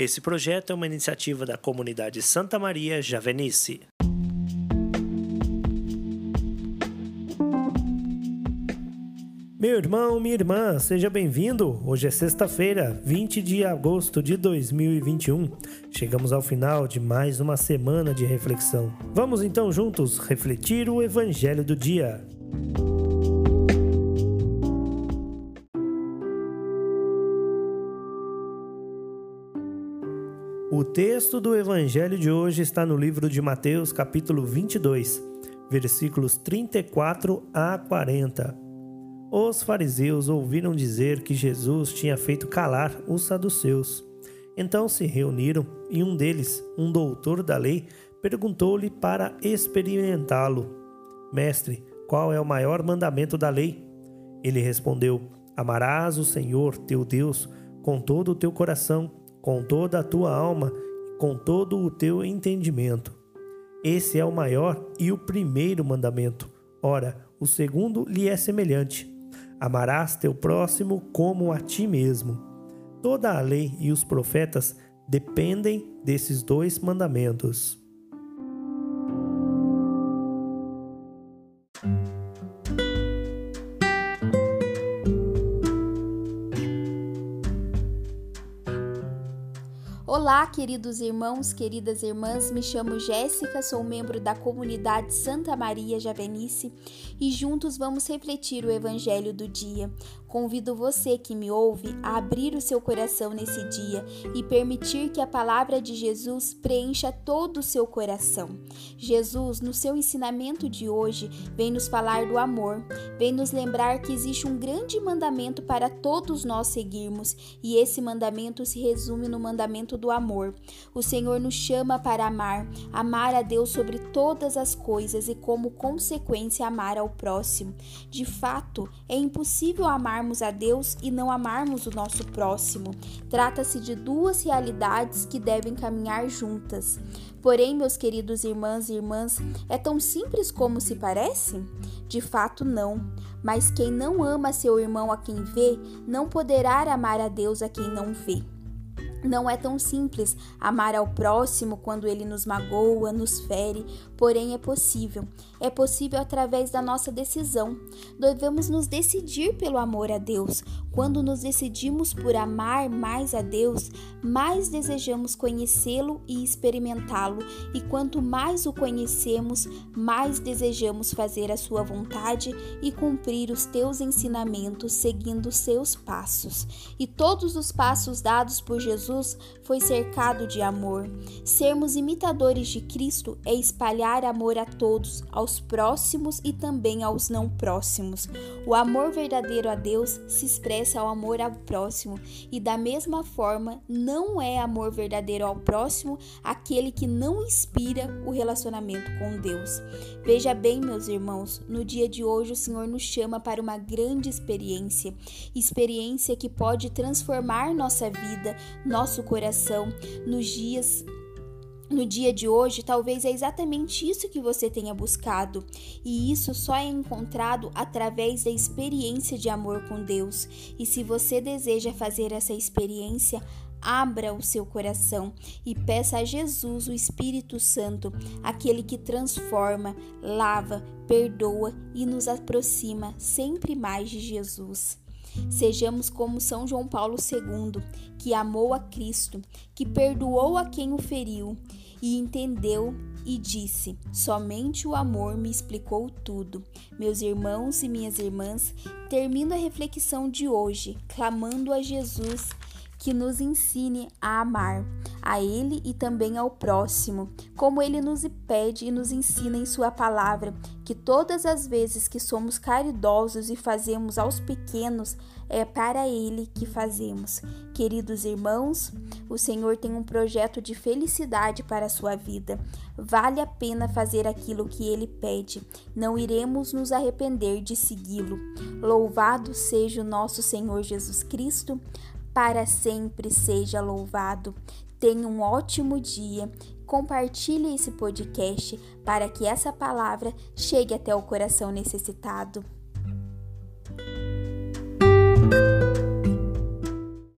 Esse projeto é uma iniciativa da comunidade Santa Maria Javenice. Meu irmão, minha irmã, seja bem-vindo. Hoje é sexta-feira, 20 de agosto de 2021. Chegamos ao final de mais uma semana de reflexão. Vamos então juntos refletir o evangelho do dia. O texto do evangelho de hoje está no livro de Mateus, capítulo 22, versículos 34 a 40. Os fariseus ouviram dizer que Jesus tinha feito calar os saduceus. Então se reuniram e um deles, um doutor da lei, perguntou-lhe para experimentá-lo: Mestre, qual é o maior mandamento da lei? Ele respondeu: Amarás o Senhor teu Deus com todo o teu coração, com toda a tua alma e com todo o teu entendimento. Esse é o maior e o primeiro mandamento. Ora, o segundo lhe é semelhante Amarás teu próximo como a ti mesmo. Toda a lei e os profetas dependem desses dois mandamentos. Olá, queridos irmãos, queridas irmãs, me chamo Jéssica, sou membro da comunidade Santa Maria Javenice e juntos vamos refletir o Evangelho do dia. Convido você que me ouve a abrir o seu coração nesse dia e permitir que a palavra de Jesus preencha todo o seu coração. Jesus, no seu ensinamento de hoje, vem nos falar do amor, vem nos lembrar que existe um grande mandamento para todos nós seguirmos e esse mandamento se resume no mandamento do amor. O Senhor nos chama para amar, amar a Deus sobre todas as coisas e, como consequência, amar ao próximo. De fato, é impossível amar amarmos a Deus e não amarmos o nosso próximo. Trata-se de duas realidades que devem caminhar juntas. Porém, meus queridos irmãs e irmãs, é tão simples como se parece? De fato, não. Mas quem não ama seu irmão a quem vê, não poderá amar a Deus a quem não vê. Não é tão simples amar ao próximo quando ele nos magoa, nos fere, porém é possível. É possível através da nossa decisão. Devemos nos decidir pelo amor a Deus. Quando nos decidimos por amar mais a Deus, mais desejamos conhecê-lo e experimentá-lo, e quanto mais o conhecemos, mais desejamos fazer a sua vontade e cumprir os teus ensinamentos seguindo seus passos. E todos os passos dados por Jesus Jesus foi cercado de amor. Sermos imitadores de Cristo é espalhar amor a todos, aos próximos e também aos não próximos. O amor verdadeiro a Deus se expressa ao amor ao próximo, e da mesma forma, não é amor verdadeiro ao próximo aquele que não inspira o relacionamento com Deus. Veja bem, meus irmãos, no dia de hoje o Senhor nos chama para uma grande experiência, experiência que pode transformar nossa vida, nosso coração nos dias no dia de hoje, talvez é exatamente isso que você tenha buscado, e isso só é encontrado através da experiência de amor com Deus. E se você deseja fazer essa experiência, abra o seu coração e peça a Jesus, o Espírito Santo, aquele que transforma, lava, perdoa e nos aproxima sempre mais de Jesus. Sejamos como São João Paulo II, que amou a Cristo, que perdoou a quem o feriu e entendeu e disse: Somente o amor me explicou tudo. Meus irmãos e minhas irmãs, termino a reflexão de hoje clamando a Jesus que nos ensine a amar a Ele e também ao próximo, como Ele nos pede e nos ensina em Sua palavra, que todas as vezes que somos caridosos e fazemos aos pequenos, é para Ele que fazemos. Queridos irmãos, o Senhor tem um projeto de felicidade para a sua vida. Vale a pena fazer aquilo que Ele pede. Não iremos nos arrepender de segui-lo. Louvado seja o nosso Senhor Jesus Cristo para sempre seja louvado. Tenha um ótimo dia. Compartilhe esse podcast para que essa palavra chegue até o coração necessitado.